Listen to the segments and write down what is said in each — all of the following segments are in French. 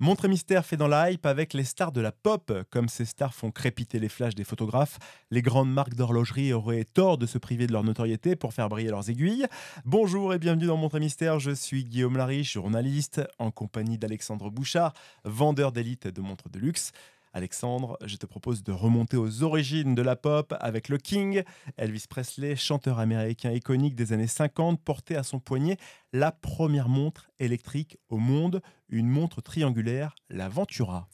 Montre mystère fait dans la hype avec les stars de la pop. Comme ces stars font crépiter les flashs des photographes, les grandes marques d'horlogerie auraient tort de se priver de leur notoriété pour faire briller leurs aiguilles. Bonjour et bienvenue dans Montre mystère, je suis Guillaume Lariche, journaliste, en compagnie d'Alexandre Bouchard, vendeur d'élite de montres de luxe. Alexandre, je te propose de remonter aux origines de la pop avec le King. Elvis Presley, chanteur américain iconique des années 50, portait à son poignet la première montre électrique au monde, une montre triangulaire, la Ventura.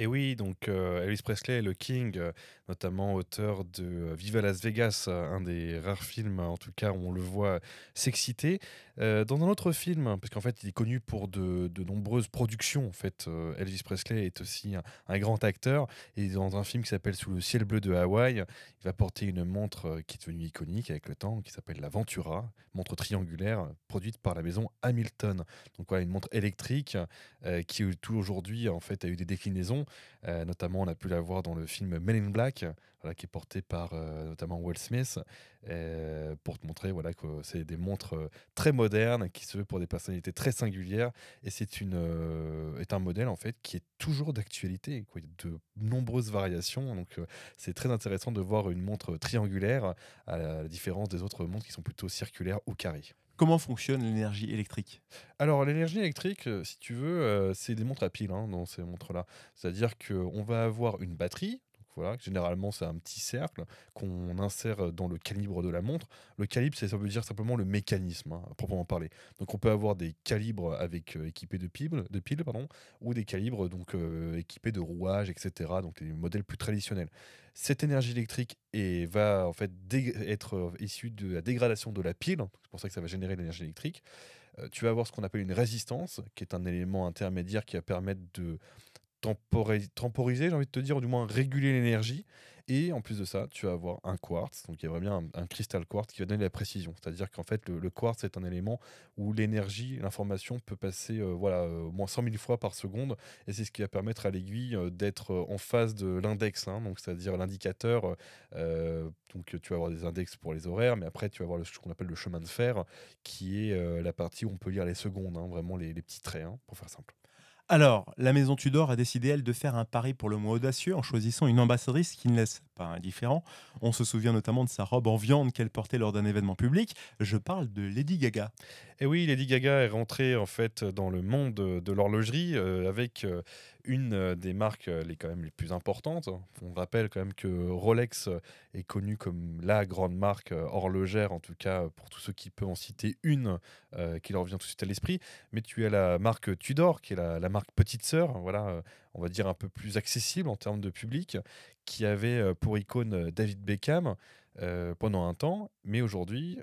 Et oui, donc euh, Elvis Presley, le King, euh, notamment auteur de euh, Viva Las Vegas, un des rares films, en tout cas, où on le voit s'exciter. dans un autre film, parce qu'en fait, il est connu pour de, nombreuses productions. En fait, Elvis Presley est aussi un, grand acteur. Et dans un film qui s'appelle Sous le ciel bleu de Hawaï, il va porter une montre qui est devenue iconique avec le temps, qui s'appelle la Ventura, montre triangulaire produite par la maison Hamilton. Donc voilà, une montre électrique qui tout aujourd'hui en fait a eu des déclinaisons. Euh, notamment, on a pu la voir dans le film Men in Black, qui est porté par euh, notamment Will Smith, euh, pour te montrer voilà, que c'est des montres très modernes qui se veulent pour des personnalités très singulières. Et c'est une, est un modèle en fait qui est toujours d'actualité, de nombreuses variations. Donc, c'est très intéressant de voir une montre triangulaire à la différence des autres montres qui sont plutôt circulaires ou carrées. Comment fonctionne l'énergie électrique? Alors l'énergie électrique, euh, si tu veux, euh, c'est des montres à piles hein, dans ces montres-là. C'est-à-dire qu'on va avoir une batterie voilà, généralement, c'est un petit cercle qu'on insère dans le calibre de la montre. Le calibre, ça veut dire simplement le mécanisme, hein, à proprement parler. Donc, on peut avoir des calibres avec euh, équipés de piles, de piles pardon, ou des calibres donc équipés de rouages, etc. Donc, des modèles plus traditionnels. Cette énergie électrique va en fait être euh, issue de la dégradation de la pile. C'est pour ça que ça va générer l'énergie électrique. tu vas avoir ce qu'on appelle une résistance, qui est un élément intermédiaire qui va permettre de temporiser, j'ai envie de te dire, ou du moins réguler l'énergie. Et en plus de ça, tu vas avoir un quartz, donc il y a vraiment un, cristal quartz qui va donner la précision. C'est-à-dire qu'en fait, le, quartz est un élément où l'énergie, l'information peut passer euh, voilà, euh, au moins 100 000 fois par seconde. Et c'est ce qui va permettre à l'aiguille euh, d'être en phase de l'index, hein, donc c'est-à-dire l'indicateur. donc tu vas avoir des index pour les horaires, mais après tu vas avoir ce qu'on appelle le chemin de fer, qui est la partie où on peut lire les secondes, hein, vraiment les, les petits traits, hein, pour faire simple. Alors, la maison Tudor a décidé, elle, de faire un pari pour le moins audacieux en choisissant une ambassadrice qui ne laisse indifférent. On se souvient notamment de sa robe en viande qu'elle portait lors d'un événement public. Je parle de Lady Gaga. Et oui, Lady Gaga est rentrée en fait dans le monde de l'horlogerie euh, avec euh, une euh, des marques les quand même les plus importantes. On rappelle quand même que Rolex est connu comme la grande marque horlogère, en tout cas pour tous ceux qui peuvent en citer une qui leur vient tout de suite à l'esprit. Mais tu as la marque Tudor, qui est la, la marque petite sœur, voilà, on va dire un peu plus accessible en termes de public, qui avait pour icône David Beckham pendant un temps, mais aujourd'hui,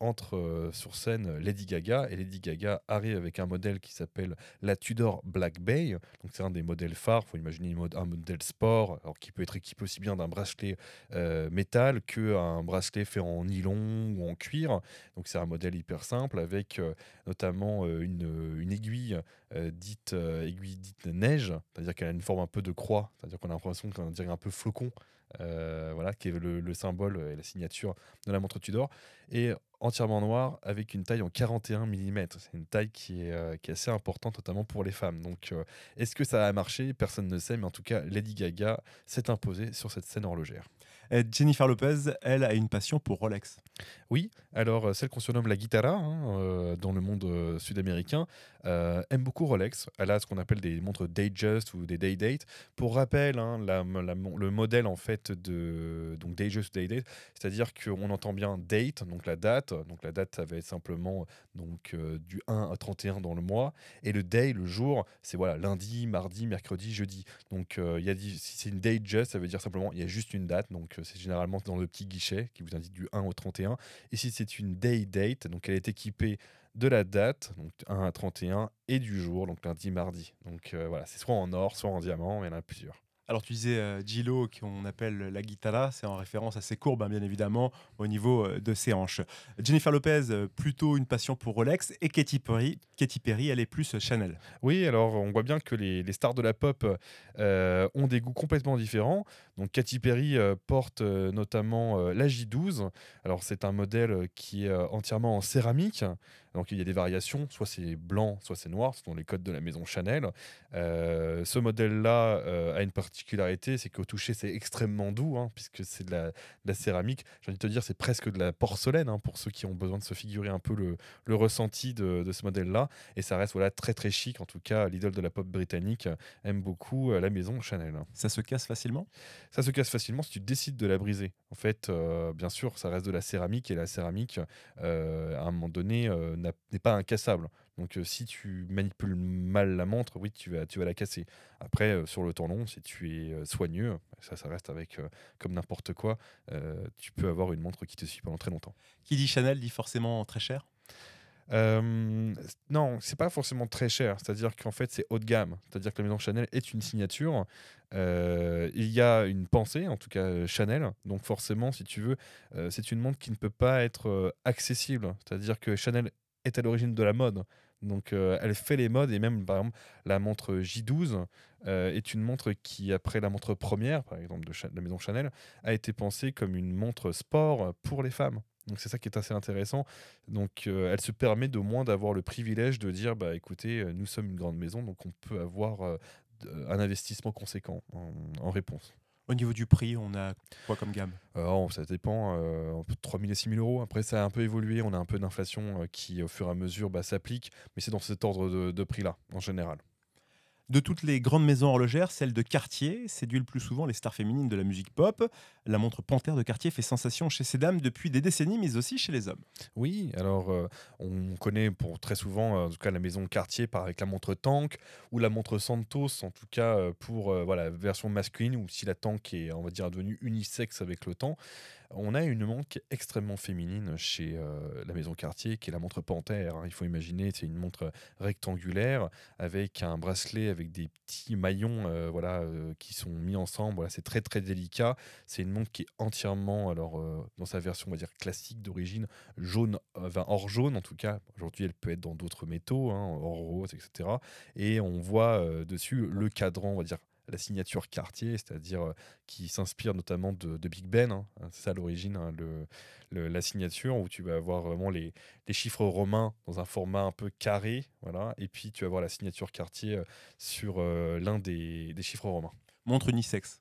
entre euh, sur scène Lady Gaga et Lady Gaga arrive avec un modèle qui s'appelle la Tudor Black Bay. Donc c'est un des modèles phares. Faut imaginer un modèle sport, alors qui peut être équipé aussi bien d'un bracelet euh, métal qu'un bracelet fait en nylon ou en cuir. Donc c'est un modèle hyper simple avec euh, notamment une, une, aiguille dite aiguille dite neige, c'est-à-dire qu'elle a une forme un peu de croix, c'est-à-dire qu'on a l'impression qu'on dirait un peu flocon. voilà, qui est le, le, symbole et la signature de la montre Tudor. Et entièrement noir avec une taille en 41 mm. C'est une taille qui est, euh, qui est, assez importante, notamment pour les femmes. Donc, euh, est-ce que ça a marché? Personne ne sait, mais en tout cas, Lady Gaga s'est imposée sur cette scène horlogère. Jennifer Lopez, elle, a une passion pour Rolex. Oui, alors euh, celle qu'on surnomme la guitara hein, dans le monde sud-américain aime beaucoup Rolex. Elle a ce qu'on appelle des montres Datejust ou des Day Date. Pour rappel, hein, le modèle en fait de donc Datejust Day Date, c'est-à-dire qu'on entend bien date, donc la date, donc la date, ça va être simplement donc, euh, du 1 à 31 dans le mois. Et le day, le jour, c'est voilà, lundi, mardi, mercredi, jeudi. Donc euh, il y a, si c'est une day just, ça veut dire simplement il y a juste une date. Donc euh, c'est généralement dans le petit guichet qui vous indique du 1 au 31. Et si c'est une day date, donc elle est équipée de la date, donc 1 à 31, et du jour, donc lundi, mardi. Donc voilà, c'est soit en or, soit en diamant, il y en a plusieurs. Alors tu disais euh, Gilo qu'on appelle la guitara, c'est en référence à ses courbes hein, bien évidemment au niveau euh, de ses hanches. Jennifer Lopez euh, plutôt une passion pour Rolex et Katy Perry, Katy Perry elle est plus Chanel. Oui alors on voit bien que les, stars de la pop ont des goûts complètement différents. Donc Katy Perry porte notamment la J12. Alors c'est un modèle qui est entièrement en céramique Donc il y a des variations, soit c'est blanc, soit c'est noir, ce sont les codes de la maison Chanel. Euh, ce modèle-là euh, a une particularité, c'est qu'au toucher c'est extrêmement doux, hein, puisque c'est de la, de la céramique. J'ai envie de te dire, c'est presque de la porcelaine hein, pour ceux qui ont besoin de se figurer un peu le, le ressenti de, de ce modèle-là. Et ça reste voilà, très très chic. En tout cas, l'idole de la pop britannique aime beaucoup euh, la maison Chanel. Ça se casse facilement? Ça se casse facilement si tu décides de la briser. En fait, euh, bien sûr, ça reste de la céramique et la céramique, à un moment donné, n'est pas incassable. Donc, euh, si tu manipules mal la montre, oui, tu vas, tu vas la casser. Après, euh, sur le temps long, si tu es euh, soigneux, ça, ça reste avec euh, comme n'importe quoi, tu peux avoir une montre qui te suit pendant très longtemps. Qui dit Chanel dit forcément très cher? Euh, non, c'est pas forcément très cher. C'est-à-dire qu'en fait, c'est haut de gamme. C'est-à-dire que la maison Chanel est une signature. Euh, il y a une pensée, en tout cas Chanel. Donc forcément, si tu veux, euh, c'est une montre qui ne peut pas être accessible. C'est-à-dire que Chanel est à l'origine de la mode. Donc euh, elle fait les modes et même par exemple la montre J12 euh, est une montre qui après la montre première par exemple de, la maison Chanel a été pensée comme une montre sport pour les femmes. Donc c'est ça qui est assez intéressant. Donc euh, elle se permet de moins d'avoir le privilège de dire bah écoutez nous sommes une grande maison donc on peut avoir un investissement conséquent en, en réponse. Au niveau du prix, on a quoi comme gamme? Alors, ça dépend, euh, entre 3 000 et 6 000 euros. Après, ça a un peu évolué. On a un peu d'inflation euh, qui, au fur et à mesure, bah, s'applique. Mais c'est dans cet ordre de prix-là, en général. De toutes les grandes maisons horlogères, celle de Cartier séduit le plus souvent les stars féminines de la musique pop. La montre Panthère de Cartier fait sensation chez ces dames depuis des décennies, mais aussi chez les hommes. Oui, alors euh, on connaît pour très souvent, euh, en tout cas, la maison Cartier par avec la montre Tank ou la montre Santos, en tout cas euh, pour euh, voilà, version masculine, ou si la Tank est, on va dire, devenue unisexe avec le temps. On a une montre extrêmement féminine chez euh, la maison Cartier, qui est la montre Panthère. hein. Il faut imaginer, c'est une montre rectangulaire avec un bracelet avec des petits maillons euh, voilà, euh, qui sont mis ensemble. Voilà, c'est très très délicat. C'est une montre qui est entièrement, alors dans sa version on va dire classique d'origine, jaune, enfin, or jaune en tout cas. Aujourd'hui, elle peut être dans d'autres métaux, hein, or rose, etc. Et on voit dessus le cadran, on va dire la signature Cartier, c'est-à-dire qui s'inspire notamment de, Big Ben. hein. C'est ça l'origine, hein, la signature où tu vas avoir vraiment les, les chiffres romains dans un format un peu carré, voilà. Et puis tu vas avoir la signature Cartier sur l'un des chiffres romains. Montre unisexe.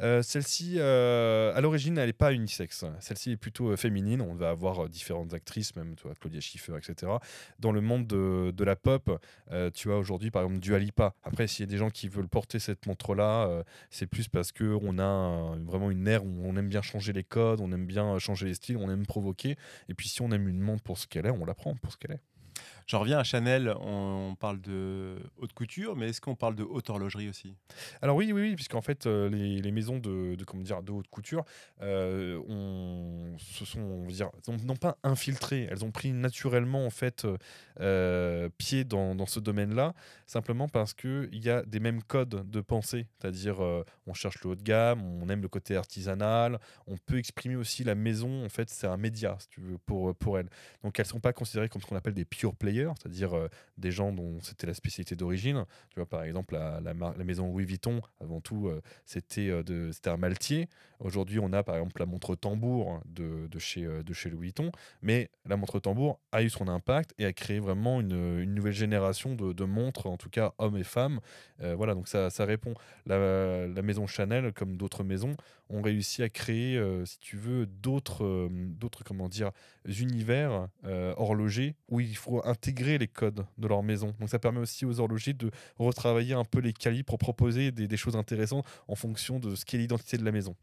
Euh, Celle-ci, euh, à l'origine, elle n'est pas unisexe. Celle-ci est plutôt euh, féminine. On va avoir différentes actrices, même toi, Claudia Schiffer, etc. Dans le monde de, de la pop, tu as aujourd'hui, par exemple, Dua Lipa. Après, s'il y a des gens qui veulent porter cette montre-là, c'est plus parce qu'on a vraiment une ère où on aime bien changer les codes, on aime bien changer les styles, on aime provoquer. Et puis, si on aime une montre pour ce qu'elle est, on la prend pour ce qu'elle est. J'en reviens à Chanel, on parle de haute couture, mais est-ce qu'on parle de haute horlogerie aussi? Alors oui, oui, oui, puisqu'en fait, euh, les, maisons de, comment dire, de haute couture euh, ont, se sont, on va dire, ont- n'ont pas infiltré. Elles ont pris naturellement en fait euh, pied dans, ce domaine-là, simplement parce qu'il y a des mêmes codes de pensée. C'est-à-dire, euh, on cherche le haut de gamme, on aime le côté artisanal, on peut exprimer aussi la maison. En fait, c'est un média, pour, pour elles. Donc, elles ne sont pas considérées comme ce qu'on appelle des pure players, c'est-à-dire euh, des gens dont c'était la spécialité d'origine. Tu vois, par exemple, la, la, maison Louis Vuitton, avant tout, euh, c'était euh, de- un maltier. Aujourd'hui, on a par exemple la montre tambour de, de chez, de chez Louis Vuitton. Mais la montre tambour a eu son impact et a créé vraiment une, une nouvelle génération de, montres, en tout cas hommes et femmes. Voilà, donc ça, ça répond. La, maison Chanel, comme d'autres maisons, ont réussi à créer, si tu veux, d'autres, comment dire, univers horlogers où il faut intégrer les codes de leur maison. Donc ça permet aussi aux horlogers de retravailler un peu les calibres pour proposer des, des choses intéressantes en fonction de ce qu'est l'identité de la maison.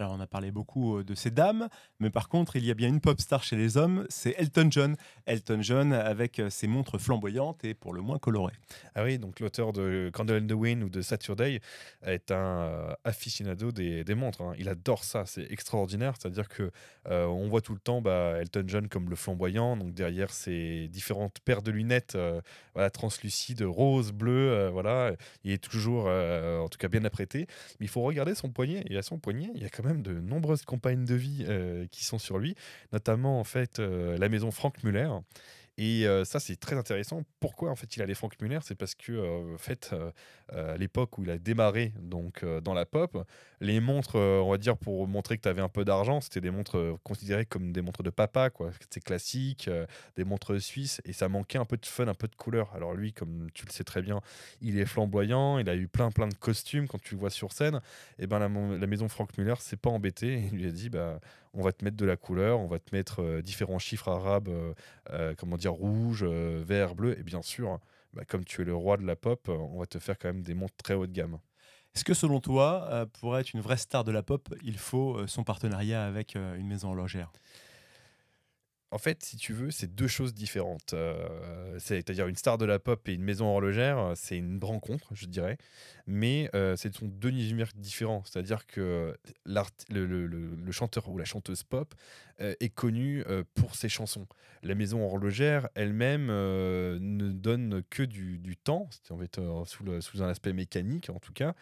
Alors, on a parlé beaucoup euh, de ces dames, mais par contre, il y a bien une pop star chez les hommes, c'est Elton John. Elton John avec euh, ses montres flamboyantes et pour le moins colorées. Ah oui, donc l'auteur de Candle in the Wind ou de Saturday est un euh, aficionado des, montres. hein. Il adore ça, c'est extraordinaire. C'est-à-dire que on voit tout le temps bah, Elton John comme le flamboyant, donc derrière ses différentes paires de lunettes, translucides, rose, bleu, euh, voilà. Il est toujours, en tout cas, bien apprêté. Mais il faut regarder son poignet. Et à son poignet, il y a quand même de nombreuses compagnes de vie euh, qui sont sur lui, notamment euh, la maison Frank Muller. Et euh, ça, c'est très intéressant. Pourquoi en fait il a les Frank Muller? C'est parce que euh, en fait, euh, à l'époque où il a démarré donc dans la pop, les montres, on va dire pour montrer que tu avais un peu d'argent, c'était des montres considérées comme des montres de papa, quoi. C'était classique, des montres suisses, et ça manquait un peu de fun, un peu de couleur. Alors lui, comme tu le sais très bien, il est flamboyant, il a eu plein plein de costumes quand tu le vois sur scène. Et ben la, la maison Frank Muller s'est pas embêtée, il lui a dit bah on va te mettre de la couleur, on va te mettre euh, différents chiffres arabes, euh, euh, comment dire, rouge, vert, bleu, et bien sûr, bah, comme tu es le roi de la pop, on va te faire quand même des montres très haut de gamme. Est-ce que selon toi, pour être une vraie star de la pop, il faut son partenariat avec une maison horlogère? En fait, si tu veux, c'est deux choses différentes. Euh, c'est-à-dire une star de la pop et une maison horlogère, c'est une rencontre, je dirais. Mais euh, ce sont deux univers différents. C'est-à-dire que le, chanteur ou la chanteuse pop euh, est connu pour ses chansons. La maison horlogère elle-même ne donne que du, temps, sous, sous un aspect mécanique en tout cas.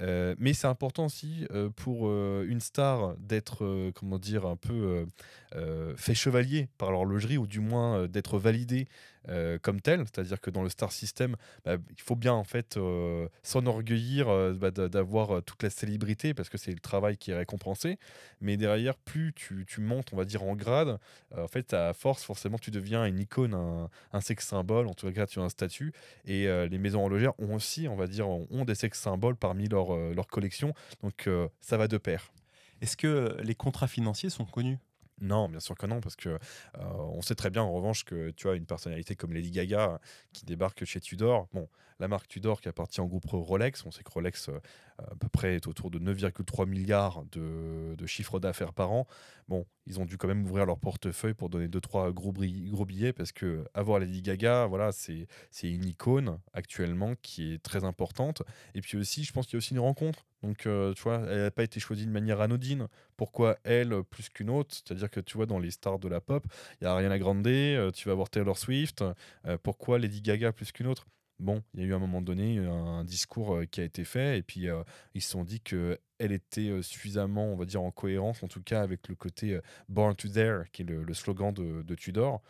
Euh, mais c'est important aussi euh, pour euh, une star d'être, comment dire, un peu fait chevalier par l'horlogerie ou du moins d'être validé euh, comme tel, c'est-à-dire que dans le star system, bah, il faut bien en fait euh, s'enorgueillir euh, bah, d'avoir toute la célébrité parce que c'est le travail qui est récompensé. Mais derrière, plus tu, montes, on va dire en grade, en fait, à force, forcément, tu deviens une icône, un, sexe symbole. En tout cas, tu as un statut. Et les maisons horlogères ont aussi, on va dire, ont des sex symboles parmi leur, leur collection. Donc, ça va de pair. Est-ce que les contrats financiers sont connus? Non, bien sûr que non, parce que euh, on sait très bien en revanche que tu as une personnalité comme Lady Gaga qui débarque chez Tudor. Bon, la marque Tudor qui appartient au groupe Rolex, on sait que Rolex euh, à peu près est autour de 9,3 milliards de, de chiffre d'affaires par an. Bon, ils ont dû quand même ouvrir leur portefeuille pour donner 2-3 gros, gros billets parce que avoir Lady Gaga, voilà, c'est une icône actuellement qui est très importante. Et puis aussi, je pense qu'il y a aussi une rencontre. Donc, euh, tu vois, elle n'a pas été choisie de manière anodine. Pourquoi elle plus qu'une autre? C'est-à-dire que tu vois, dans les stars de la pop, il y a Ariana Grande, euh, tu vas voir Taylor Swift. Euh, pourquoi Lady Gaga plus qu'une autre? Bon, il y a eu à un moment donné un discours euh, qui a été fait et puis euh, ils se sont dit qu'elle était euh, suffisamment, on va dire, en cohérence, en tout cas avec le côté Born to Dare, qui est le, slogan de, Tudor,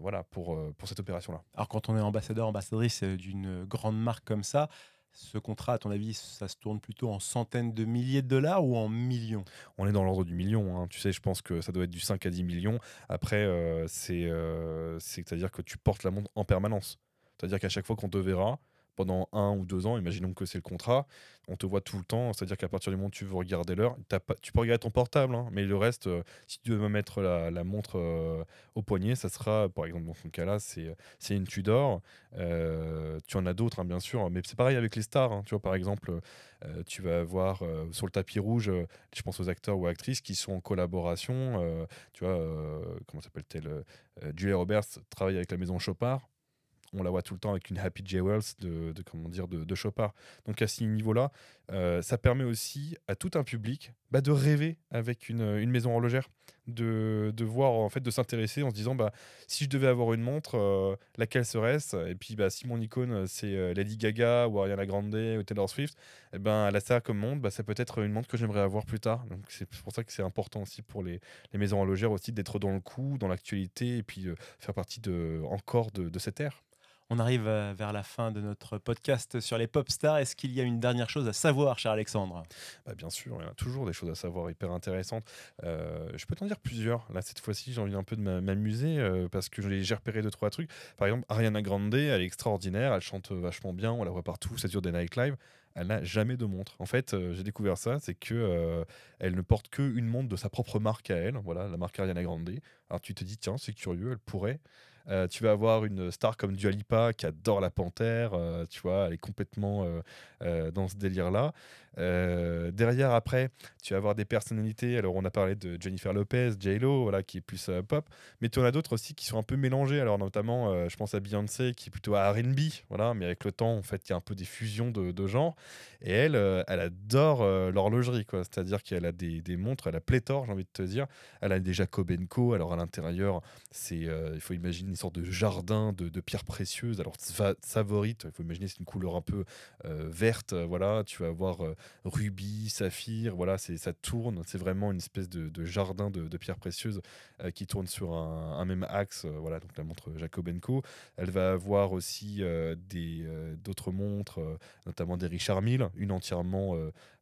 voilà, pour, pour cette opération-là. Alors quand on est ambassadeur, ambassadrice d'une grande marque comme ça, ce contrat, à ton avis, ça se tourne plutôt en centaines de milliers de dollars ou en millions? On est dans l'ordre du million. Hein. Tu sais, je pense que ça doit être du 5 à 10 millions. Après, c'est c'est-à-dire que tu portes la montre en permanence. C'est-à-dire qu'à chaque fois qu'on te verra, pendant un ou deux ans, imaginons que c'est le contrat, on te voit tout le temps, c'est-à-dire qu'à partir du moment où tu veux regarder l'heure, tu peux regarder ton portable, hein, mais le reste, euh, si tu veux mettre la, montre euh, au poignet, ça sera, par exemple dans ce cas-là, c'est une Tudor. Euh, tu en as d'autres, hein, bien sûr, mais c'est pareil avec les stars. Hein. tu vois, par exemple, tu vas avoir sur le tapis rouge, je pense aux acteurs ou actrices qui sont en collaboration. tu vois, comment s'appelle-t-elle Julia Roberts travaille avec la maison Chopard on la voit tout le temps avec une Happy Jewels de, de, comment dire de, de Chopard. Donc à ce niveau-là, euh, ça permet aussi à tout un public bah, de rêver avec une, une maison horlogère, de, de, voir en fait de s'intéresser en se disant bah si je devais avoir une montre, euh, laquelle serait-ce? Et puis bah si mon icône c'est euh, Lady Gaga ou Ariana Grande ou Taylor Swift, eh ben elle a ça comme montre, bah, ça peut être une montre que j'aimerais avoir plus tard. Donc c'est pour ça que c'est important aussi pour les, les maisons horlogères aussi d'être dans le coup, dans l'actualité et puis faire partie de encore de, de cette ère. On arrive euh, vers la fin de notre podcast sur les pop stars. Est-ce qu'il y a une dernière chose à savoir, cher Alexandre? Bah Bien sûr, il y a toujours des choses à savoir hyper intéressantes. Euh, je peux t'en dire plusieurs. Là, cette fois-ci, j'ai envie un peu de m'amuser euh, parce que j'ai repéré deux, trois trucs. Par exemple, Ariana Grande, elle est extraordinaire, elle chante vachement bien, on la voit partout, ça dure des nightlives elle n'a jamais de montre. En fait, j'ai découvert ça, c'est que elle ne porte qu'une montre de sa propre marque à elle, voilà, la marque Ariana Grande. Alors tu te dis, tiens, c'est curieux, elle pourrait. Euh, tu vas avoir une star comme Dua Lipa qui adore la panthère, euh, tu vois, elle est complètement euh, dans ce délire-là. derrière, après, tu vas avoir des personnalités. Alors, on a parlé de Jennifer Lopez, J-Lo, voilà, qui est plus pop, mais tu en as d'autres aussi qui sont un peu mélangés. Alors, notamment, je pense à Beyoncé qui est plutôt à RB, voilà, mais avec le temps, en fait, il y a un peu des fusions de, de genres. Et elle, elle adore l'horlogerie, quoi. C'est-à-dire qu'elle a des, montres, elle a pléthore, j'ai envie de te dire. Elle a des Jacob Co. Alors, à l'intérieur, c'est, il faut imaginer sorte de jardin de, pierres précieuses. Alors, sa- savorite, il faut imaginer, c'est une couleur un peu euh, verte. Voilà, tu vas avoir euh, rubis, saphir. Voilà, ça tourne. C'est vraiment une espèce de, jardin de, pierres précieuses euh, qui tourne sur un, un même axe. voilà, donc la montre Jacobenko. Elle va avoir aussi des d'autres montres, notamment des Richard Mille, une entièrement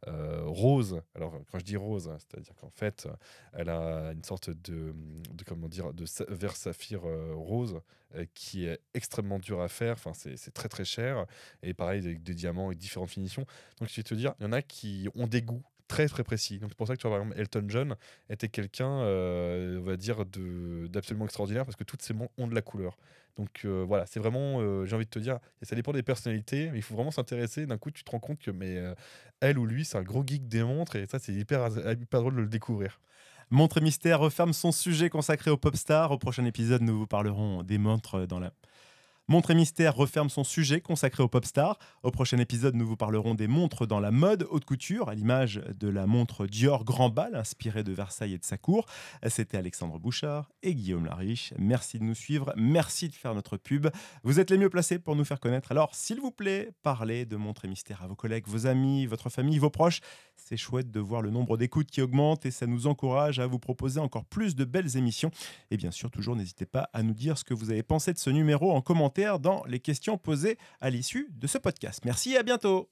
euh, rose. Alors, quand je dis rose, hein, c'est-à-dire qu'en fait, elle a une sorte de, de comment dire, de vert saphir euh, rose euh, qui est extrêmement dur à faire. Enfin, c'est très très cher. Et pareil, avec des diamants avec différentes finitions. Donc, je vais te dire, il y en a qui ont des goûts très très précis. Donc, c'est pour ça que tu vois, par exemple, Elton John était quelqu'un, euh, on va dire, d'absolument extraordinaire parce que toutes ces montres ont de la couleur. Donc euh, voilà, c'est vraiment, euh, j'ai envie de te dire, et ça dépend des personnalités, mais il faut vraiment s'intéresser. D'un coup, tu te rends compte que mais, elle ou lui, c'est un gros geek des montres, et ça, c'est hyper, hyper drôle de le découvrir. Montre et Mystère referme son sujet consacré aux pop stars. Au prochain épisode, nous vous parlerons des montres dans la. Montre et Mystère referme son sujet consacré aux pop stars. Au prochain épisode, nous vous parlerons des montres dans la mode haute couture, à l'image de la montre Dior Grand Bal, inspirée de Versailles et de sa cour. C'était Alexandre Bouchard et Guillaume Lariche. Merci de nous suivre, merci de faire notre pub. Vous êtes les mieux placés pour nous faire connaître. Alors, s'il vous plaît, parlez de Montre et Mystère à vos collègues, vos amis, votre famille, vos proches. C'est chouette de voir le nombre d'écoutes qui augmente et ça nous encourage à vous proposer encore plus de belles émissions. Et bien sûr, toujours n'hésitez pas à nous dire ce que vous avez pensé de ce numéro en commentaire dans les questions posées à l'issue de ce podcast. Merci et à bientôt